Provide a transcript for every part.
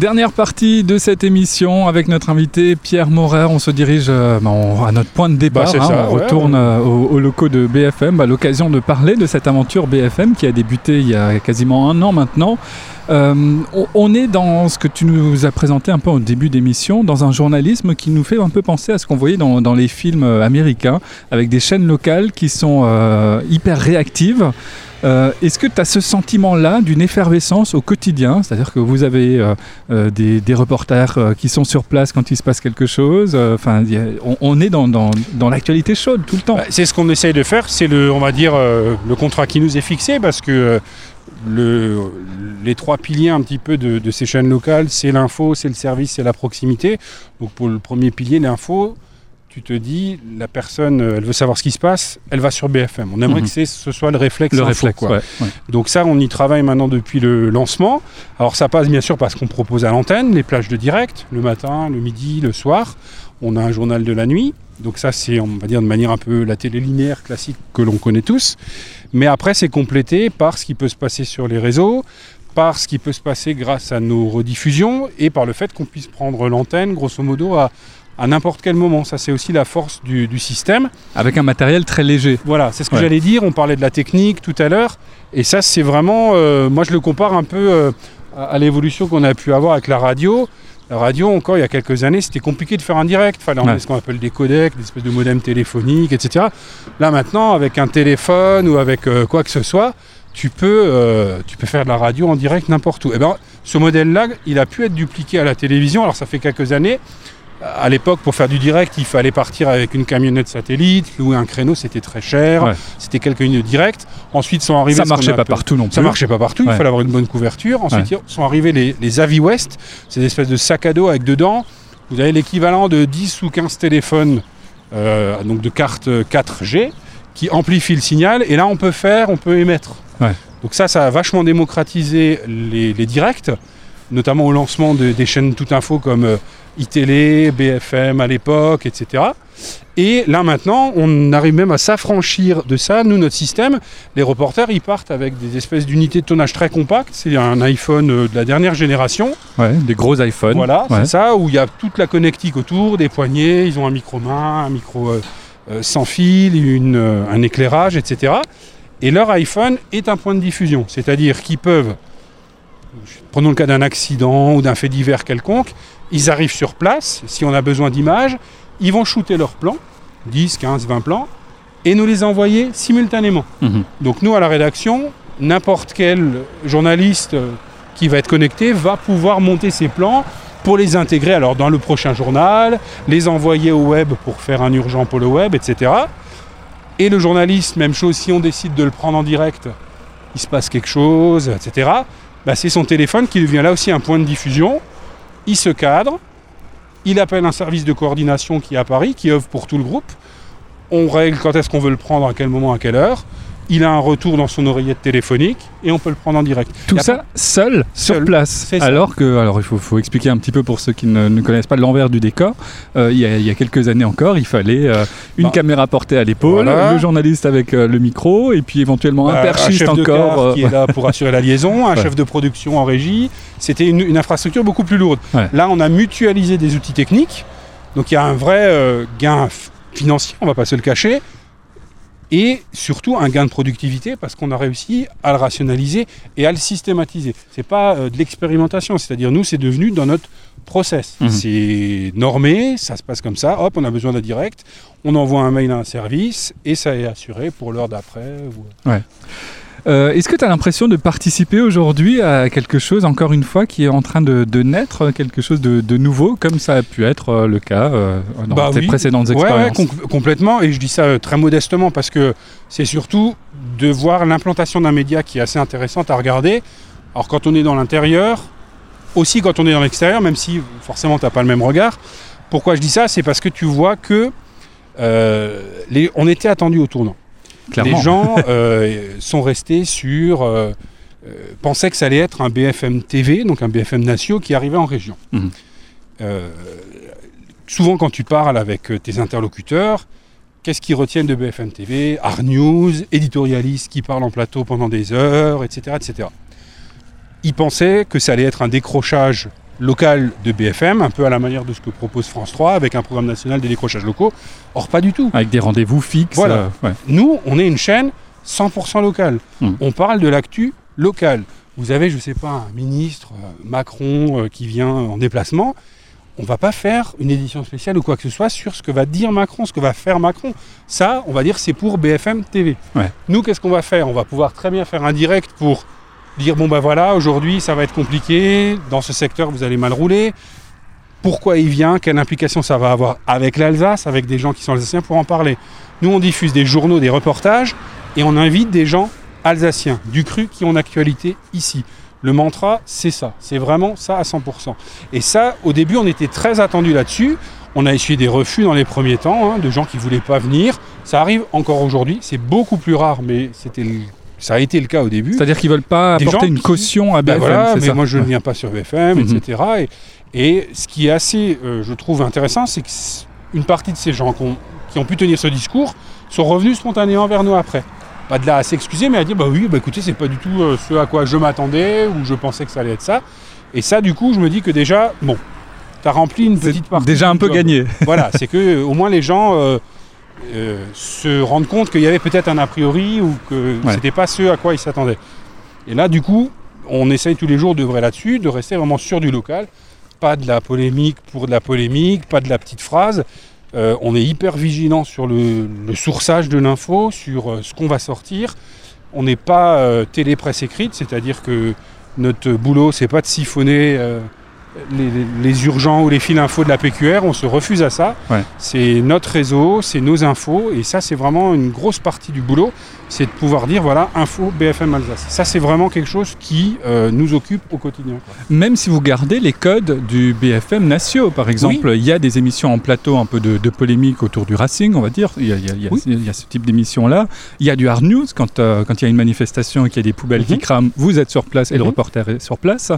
Dernière partie de cette émission avec notre invité Pierre Morer. On se dirige euh, bah, on- à notre point de départ. Bah, hein. ça, on ouais, retourne ouais. euh, aux, aux locaux de BFM l'occasion de parler de cette aventure BFM qui a débuté il y a quasiment un an maintenant. Euh, on, on est dans ce que tu nous as présenté un peu au début d'émission, dans un journalisme qui nous fait un peu penser à ce qu'on voyait dans, dans les films américains, avec des chaînes locales qui sont hyper réactives. Euh, Est-ce que tu as ce sentiment-là d'une effervescence au quotidien? C'est-à-dire que vous avez euh, euh, des, reporters qui sont sur place quand il se passe quelque chose. Enfin, on, est dans, l'actualité chaude tout le temps. Bah, c'est ce qu'on essaye de faire, c'est le, on va dire, le contrat qui nous est fixé parce que le, les trois piliers un petit peu de, de ces chaînes locales, c'est l'info, c'est le service, c'est la proximité. Donc pour le premier pilier, l'info, tu te dis, la personne, euh, elle veut savoir ce qui se passe, elle va sur BFM. On aimerait Mhm. que ce soit le réflexe. le info, réflexe, quoi. ouais, ouais. Donc ça, on y travaille maintenant depuis le lancement. Alors ça passe bien sûr parce qu'on propose à l'antenne les plages de direct, le matin, le midi, le soir. On a un journal de la nuit. Donc ça, c'est, on va dire, de manière un peu la télé linéaire classique que l'on connaît tous. Mais après, c'est complété par ce qui peut se passer sur les réseaux, par ce qui peut se passer grâce à nos rediffusions et par le fait qu'on puisse prendre l'antenne, grosso modo, à, à n'importe quel moment. Ça, c'est aussi la force du- du système. Avec un matériel très léger. Voilà, c'est ce que Ouais. j'allais dire. On parlait de la technique tout à l'heure. Et ça, c'est vraiment. euh, moi, je le compare un peu euh, à, à l'évolution qu'on a pu avoir avec la radio. La radio, encore il y a quelques années, c'était compliqué de faire un direct. Il fallait Ouais. ce qu'on appelle des codecs, des espèces de modems téléphoniques, etc. Là, maintenant, avec un téléphone ou avec euh, quoi que ce soit, tu peux, euh, tu peux faire de la radio en direct n'importe où. Et ben, ce modèle-là, il a pu être dupliqué à la télévision. Alors, ça fait quelques années. À l'époque, pour faire du direct, il fallait partir avec une camionnette satellite, louer un créneau, c'était très cher. Ouais. C'était quelques minutes de direct. Ensuite sont arrivés. Ça marchait pas partout non plus. Ça marchait pas partout, Ouais. il fallait avoir une bonne couverture. Ensuite sont arrivés les, les Avi West, c'est des espèces de sacs à dos avec dedans. Vous avez l'équivalent de 10 ou 15 téléphones, euh, donc de cartes 4G, qui amplifient le signal. Et là, on peut faire, on peut émettre. Donc ça, ça a vachement démocratisé les, les directs, notamment au lancement de- des chaînes tout info comme euh, iTélé, BFM à l'époque, etc. Et là maintenant, on arrive même à s'affranchir de ça. Nous, notre système, les reporters, ils partent avec des espèces d'unités de tonnage très compactes. C'est un iPhone euh, de la dernière génération. Ouais, des gros iPhones. Voilà, Ouais. c'est ça, où il y a toute la connectique autour, des poignées, ils ont un micro-main, un micro euh, euh, sans fil, une, euh, un éclairage, etc. Et leur iPhone est un point de diffusion, c'est-à-dire qu'ils peuvent, prenons le cas d'un accident ou d'un fait divers quelconque, ils arrivent sur place, si on a besoin d'images, ils vont shooter leurs plans, 10, 15, 20 plans, et nous les envoyer simultanément. Mhm. Donc nous, à la rédaction, n'importe quel journaliste euh, qui va être connecté va pouvoir monter ses plans pour les intégrer alors dans le prochain journal, les envoyer au web pour faire un urgent pour le web, etc. Et le journaliste, même chose, si on décide de le prendre en direct, il se passe quelque chose, etc. bah, c'est son téléphone qui devient là aussi un point de diffusion. Il se cadre, il appelle un service de coordination qui est à Paris, qui œuvre pour tout le groupe. On règle quand est-ce qu'on veut le prendre, à quel moment, à quelle heure. Il a un retour dans son oreillette téléphonique et on peut le prendre en direct. Tout ça seul, sur place. Alors que, alors il faut, faut expliquer un petit peu pour ceux qui ne, ne connaissent pas l'envers du décor. Euh, il, y a, il y a quelques années encore, il fallait euh, une Bah, caméra portée à l'épaule, voilà. le journaliste avec euh, le micro, et puis éventuellement un Bah, perchiste chef encore. qui est là pour assurer la liaison, un Ouais. chef de production en régie. C'était une, une infrastructure beaucoup plus lourde. Ouais. Là, on a mutualisé des outils techniques. Donc il y a un vrai gain financier, on va pas se le cacher. Et surtout un gain de productivité parce qu'on a réussi à le rationaliser et à le systématiser. C'est pas euh, de l'expérimentation, c'est-à-dire nous c'est devenu dans notre process. Mhm. C'est normé, ça se passe comme ça. Hop, on a besoin d'un direct, on envoie un mail à un service et ça est assuré pour l'heure d'après. ou- Euh, Est-ce que tu as l'impression de participer aujourd'hui à quelque chose, encore une fois, qui est en train de, de naître, quelque chose de, de nouveau, comme ça a pu être euh, le cas euh, dans Bah tes oui. précédentes Ouais, ouais, expériences com- complètement. Et je dis ça très modestement parce que c'est surtout de voir l'implantation d'un média qui est assez intéressante à regarder. Alors quand on est dans l'intérieur, aussi quand on est dans l'extérieur, même si forcément tu n'as pas le même regard. Pourquoi je dis ça? C'est parce que tu vois que euh, les- on était attendu au tournant. Clairement. Les gens euh, sont restés sur... euh, euh, pensaient que ça allait être un BFM TV, donc un BFM Natio qui arrivait en région. Mhm. Euh, souvent quand tu parles avec tes interlocuteurs, qu'est-ce qu'ils retiennent de BFM TV Art News, éditorialiste qui parle en plateau pendant des heures, etc. etc. Ils pensaient que ça allait être un décrochage local de BFM, un peu à la manière de ce que propose France 3, avec un programme national des décrochages locaux. Or, pas du tout. Avec des rendez-vous fixes. Voilà. euh, ouais. Nous, on est une chaîne 100% locale. Hmm. On parle de l'actu locale. Vous avez, je sais pas, un ministre, euh, Macron, euh, qui vient en déplacement. On va pas faire une édition spéciale ou quoi que ce soit sur ce que va dire Macron, ce que va faire Macron. Ça, on va dire, c'est pour BFM TV. Ouais. Nous, qu'est-ce qu'on va faire? On va pouvoir très bien faire un direct pour dire bon bah voilà, aujourd'hui ça va être compliqué, dans ce secteur vous allez mal rouler. Pourquoi il vient? Quelle implication ça va avoir avec l'Alsace, avec des gens qui sont alsaciens pour en parler? Nous, on diffuse des journaux, des reportages et on invite des gens alsaciens, du cru, qui ont actualité ici. Le mantra, c'est ça. C'est vraiment ça à 100%. Et ça, au début, on était très attendu là-dessus. On a essuyé des refus dans les premiers temps, hein, de gens qui ne voulaient pas venir. Ça arrive encore aujourd'hui. C'est beaucoup plus rare, mais c'était le- ça a été le cas au début. C'est-à-dire qu'ils veulent pas Des apporter une qui- caution à Ben BFM. voilà, c'est mais ça moi je ne viens pas sur BFM, Mhm. etc. Et, et ce qui est assez, euh, je trouve, intéressant, c'est qu'une partie de ces gens qui ont, qui ont pu tenir ce discours sont revenus spontanément vers nous après. Pas de là à s'excuser, mais à dire bah oui, bah écoutez, c'est pas du tout euh, ce à quoi je m'attendais ou je pensais que ça allait être ça. Et ça, du coup, je me dis que déjà, bon, t'as rempli une petite partie. déjà un peu gagné. Voilà, c'est que euh, au moins les gens euh, se rendent compte qu'il y avait peut-être un a priori ou que Ouais. c'était pas ce à quoi ils s'attendaient. Et là, du coup, on essaye tous les jours d'œuvrer là-dessus, de rester vraiment sur du local, pas de la polémique pour de la polémique, pas de la petite phrase. Euh, on est hyper vigilant sur le, le sourçage de l'info, sur euh, ce qu'on va sortir. On n'est pas télé-presse écrite, c'est-à-dire que notre boulot, c'est pas de siphonner les- les urgents ou les fils infos de la PQR. On se refuse à ça. Ouais. C'est notre réseau, c'est nos infos, et ça, c'est vraiment une grosse partie du boulot. C'est de pouvoir dire voilà, info BFM Alsace. Ça, c'est vraiment quelque chose qui euh, nous occupe au quotidien. Même si vous gardez les codes du BFM Natio, par exemple, il y a des émissions en plateau un peu de, de polémique autour du Racing, on va dire. Il y a, il y a- il y a- Oui. il y a ce type d'émission-là. Il y a du hard news quand euh, quand il y a une manifestation et qu'il y a des poubelles qui Mhm. crament. Vous êtes sur place et le Mhm. reporter est sur place.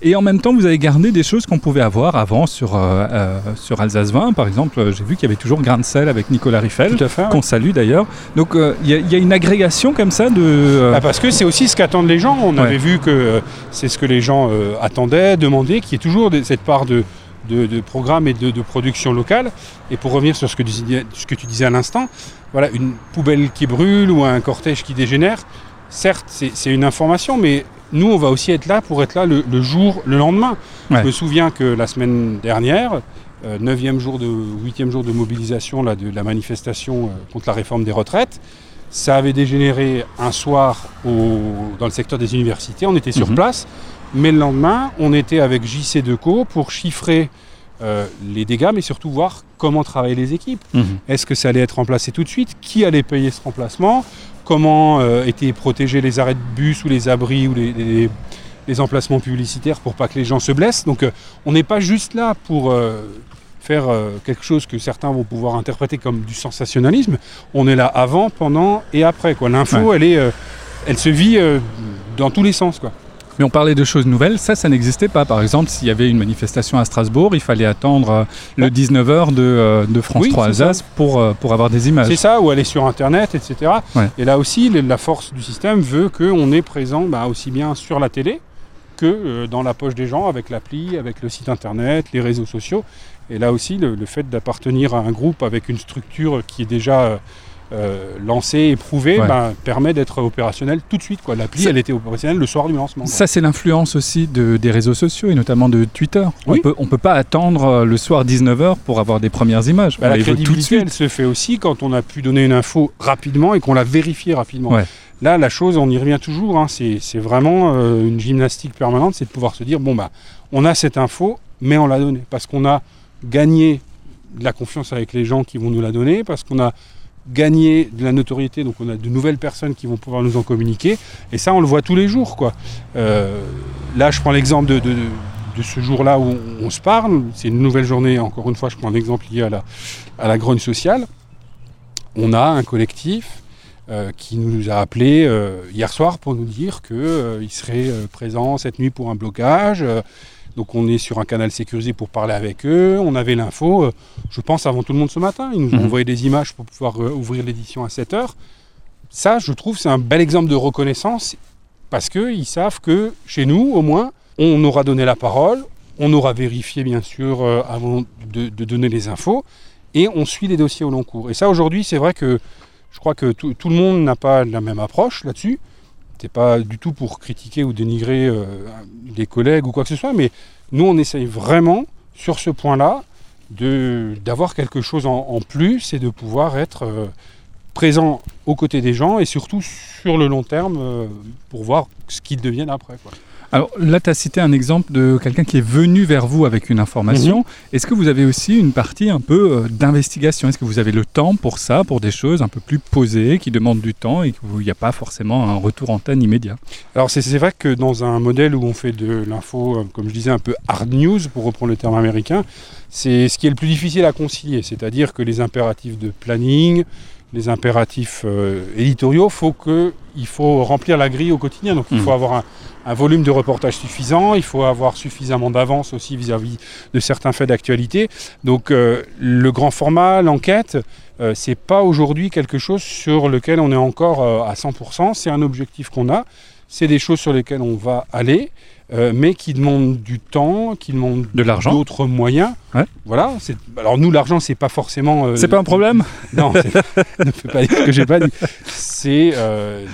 Et en même temps, vous avez gardé des choses qu'on pouvait avoir avant sur, euh, sur Alsace 20, par exemple. J'ai vu qu'il y avait toujours Grain de sel avec Nicolas Riffel, ouais. qu'on salue d'ailleurs. Donc il y, a- il y a une agrégation comme ça de. euh, Ah, parce que c'est aussi ce qu'attendent les gens. On Ouais. avait vu que euh, c'est ce que les gens euh, attendaient, demandaient, qu'il y ait toujours cette part de, de, de programme et de, de production locale. Et pour revenir sur ce que, tu disais- ce que tu disais à l'instant, voilà, une poubelle qui brûle ou un cortège qui dégénère, certes, c'est une information, mais nous, on va aussi être là pour être là le, le jour, le lendemain. Ouais. Je me souviens que la semaine dernière, euh, neuvième jour de, huitième jour de mobilisation là, de la manifestation euh, contre la réforme des retraites, ça avait dégénéré un soir au- dans le secteur des universités. On était sur Mhm. place, mais le lendemain, on était avec JC Deco pour chiffrer euh, les dégâts, mais surtout voir comment travaillaient les équipes. mhm. Est-ce que ça allait être remplacé tout de suite? Qui allait payer ce remplacement? Comment euh, étaient protégés les arrêts de bus ou les abris ou les, les- les emplacements publicitaires pour pas que les gens se blessent? Donc euh, on n'est pas juste là pour faire euh, quelque chose que certains vont pouvoir interpréter comme du sensationnalisme. On est là avant, pendant et après. quoi. L'info, elle, est, euh, elle se vit euh, dans tous les sens. Quoi. Mais on parlait de choses nouvelles, ça, ça n'existait pas. Par exemple, s'il y avait une manifestation à Strasbourg, il fallait attendre euh, le Ouais. 19h de, euh, de France Oui, 3 c'est ça. Alsace pour, euh, pour avoir des images. C'est ça, ou aller sur Internet, etc. Ouais. Et là aussi, la force du système veut qu'on est présent bah, aussi bien sur la télé que dans la poche des gens, avec l'appli, avec le site Internet, les réseaux sociaux. Et là aussi, le, le fait d'appartenir à un groupe avec une structure qui est déjà euh, euh, lancée, éprouvée, Ouais. bah, permet d'être opérationnel tout de suite. quoi. L'appli, Ça- elle était opérationnelle le soir du lancement. quoi. Ça, c'est l'influence aussi de- des réseaux sociaux et notamment de Twitter. Oui. On peut, on peut pas attendre euh, le soir 19h pour avoir des premières images. Bah, on la les veut tout de crédibilité, elle se fait aussi quand on a pu donner une info rapidement et qu'on l'a vérifiée rapidement. Ouais. Là, la chose, on y revient toujours. hein, c'est c'est vraiment euh, une gymnastique permanente, c'est de pouvoir se dire bon bah, on a cette info, mais on l'a donnée parce qu'on a gagné de la confiance avec les gens qui vont nous la donner, parce qu'on a gagné de la notoriété, donc on a de nouvelles personnes qui vont pouvoir nous en communiquer. Et ça, on le voit tous les jours, quoi. Euh, là, je prends l'exemple de, ce jour-là où on se parle. C'est une nouvelle journée. Encore une fois, je prends un exemple lié à la, à la grogne sociale. On a un collectif euh, qui nous a appelé euh, hier soir pour nous dire qu'il serait présent cette nuit pour un blocage. Donc on est sur un canal sécurisé pour parler avec eux. On avait l'info, euh, je pense, avant tout le monde ce matin. Ils nous ont Mhm. envoyé des images pour pouvoir euh, ouvrir l'édition à 7 heures. Ça, je trouve, c'est un bel exemple de reconnaissance parce qu'ils savent que chez nous, au moins, on aura donné la parole, On aura vérifié bien sûr euh, avant de, donner les infos et on suit les dossiers au long cours. Et ça aujourd'hui c'est vrai que je crois que tout, le monde n'a pas la même approche là-dessus. C'est pas du tout pour critiquer ou dénigrer euh, des collègues ou quoi que ce soit, mais nous on essaye vraiment sur ce point-là d'avoir quelque chose en, plus et de pouvoir être euh, présent aux côtés des gens et surtout sur le long terme pour voir ce qu'ils deviennent après. Alors là, tu as cité un exemple de quelqu'un qui est venu vers vous avec une information. Mhm. Est-ce que vous avez aussi une partie un peu euh, d'investigation? Est-ce que vous avez le temps pour ça, pour des choses un peu plus posées, qui demandent du temps et qu'il n'y a pas forcément un retour antenne immédiat? Alors c'est vrai que dans un modèle où on fait de l'info, euh, comme je disais, un peu hard news, pour reprendre le terme américain, c'est ce qui est le plus difficile à concilier. C'est-à-dire que les impératifs de planning, les impératifs euh, éditoriaux, faut que, il faut remplir la grille au quotidien. Donc il faut mhm. avoir un, volume de reportage suffisant, il faut avoir suffisamment d'avance aussi vis-à-vis de certains faits d'actualité. Donc euh, le grand format, l'enquête, euh, c'est pas aujourd'hui quelque chose sur lequel on est encore à 100%. C'est un objectif qu'on a. C'est des choses sur lesquelles on va aller. Euh, mais qui demande du temps, qui demande de l'argent, d'autres moyens. Voilà. Alors nous, l'argent, c'est pas forcément. Euh, c'est pas un problème. Non, ne fais pas dire ce que j'ai pas dit. C'est euh,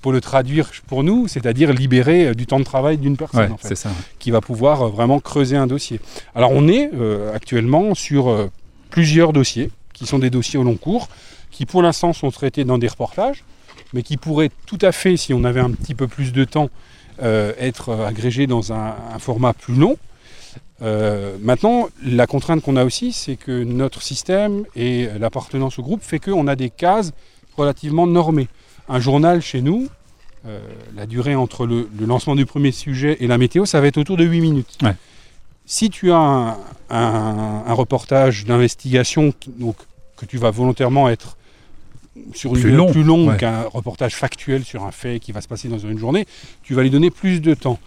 pour le traduire pour nous, c'est-à-dire libérer du temps de travail d'une personne, en fait, ça, qui va pouvoir vraiment creuser un dossier. Alors on est actuellement sur plusieurs dossiers, qui sont des dossiers au long cours, qui pour l'instant sont traités dans des reportages, mais qui pourraient tout à fait, si on avait un petit peu plus de temps, euh, être agrégé dans un, format plus long. Euh, maintenant, la contrainte qu'on a aussi, c'est que notre système et l'appartenance au groupe fait qu'on a des cases relativement normées. Un journal chez nous, euh, la durée entre le, lancement du premier sujet et la météo, ça va être autour de 8 minutes. Si tu as un, reportage d'investigation que tu vas volontairement être sur une plus longue qu'un reportage factuel sur un fait qui va se passer dans une journée, tu vas lui donner plus de temps.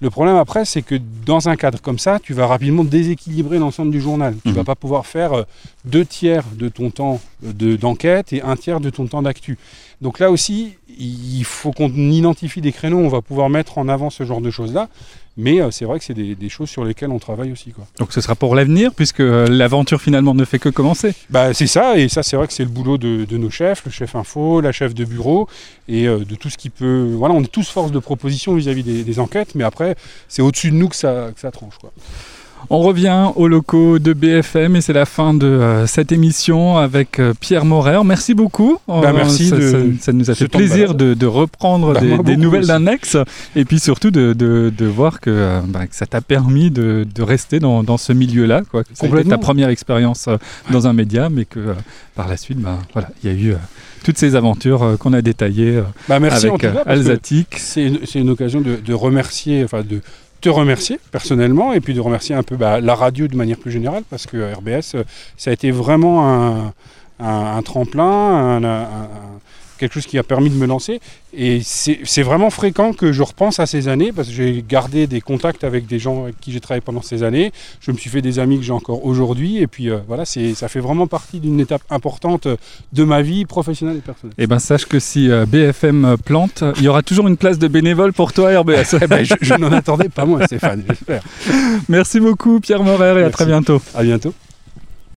Le problème après, c'est que dans un cadre comme ça, tu vas rapidement déséquilibrer l'ensemble du journal. Tu ne mhm. vas pas pouvoir faire euh, deux tiers de ton temps euh, d'enquête et un tiers de ton temps d'actu. Donc là aussi, il faut qu'on identifie des créneaux où on va pouvoir mettre en avant ce genre de choses-là. Mais euh, c'est vrai que c'est des, choses sur lesquelles on travaille aussi. Quoi. Donc ce sera pour l'avenir, puisque euh, l'aventure finalement ne fait que commencer. Bah, c'est ça, et ça c'est vrai que c'est le boulot de, nos chefs, le chef info, la chef de bureau, et euh, de tout ce qui peut... Voilà, on est tous force de proposition vis-à-vis des, enquêtes, mais après, c'est au-dessus de nous que ça, que ça tranche. Quoi. On revient aux locaux de BFM et c'est la fin de euh, cette émission avec euh, Pierre Morer. Merci beaucoup. Bah, merci. Ça, nous a fait plaisir de, reprendre bah, des, nouvelles d'Annex et puis surtout de, voir euh, bah, que, ça t'a permis de, rester dans, ce milieu-là. Complètement. ta première expérience dans un média, mais que par la suite, voilà, il y a eu toutes ces aventures qu'on a détaillées merci avec Alsatique. C'est une, occasion de, remercier, enfin de te remercier personnellement et puis de remercier un peu bah, la radio de manière plus générale parce que RBS, euh, ça a été vraiment un, un, tremplin, un, quelque chose qui a permis de me lancer. Et c'est vraiment fréquent que je repense à ces années parce que j'ai gardé des contacts avec des gens avec qui j'ai travaillé pendant ces années. Je me suis fait des amis que j'ai encore aujourd'hui. Et puis euh, voilà, ça fait vraiment partie d'une étape importante de ma vie professionnelle et personnelle. Et eh bien sache que si euh, BFM plante, il y aura toujours une place de bénévole pour toi RBS. Eh ben, je, n'en attendais pas moins Stéphane, j'espère. Merci beaucoup Pierre Morer et à très bientôt. À bientôt.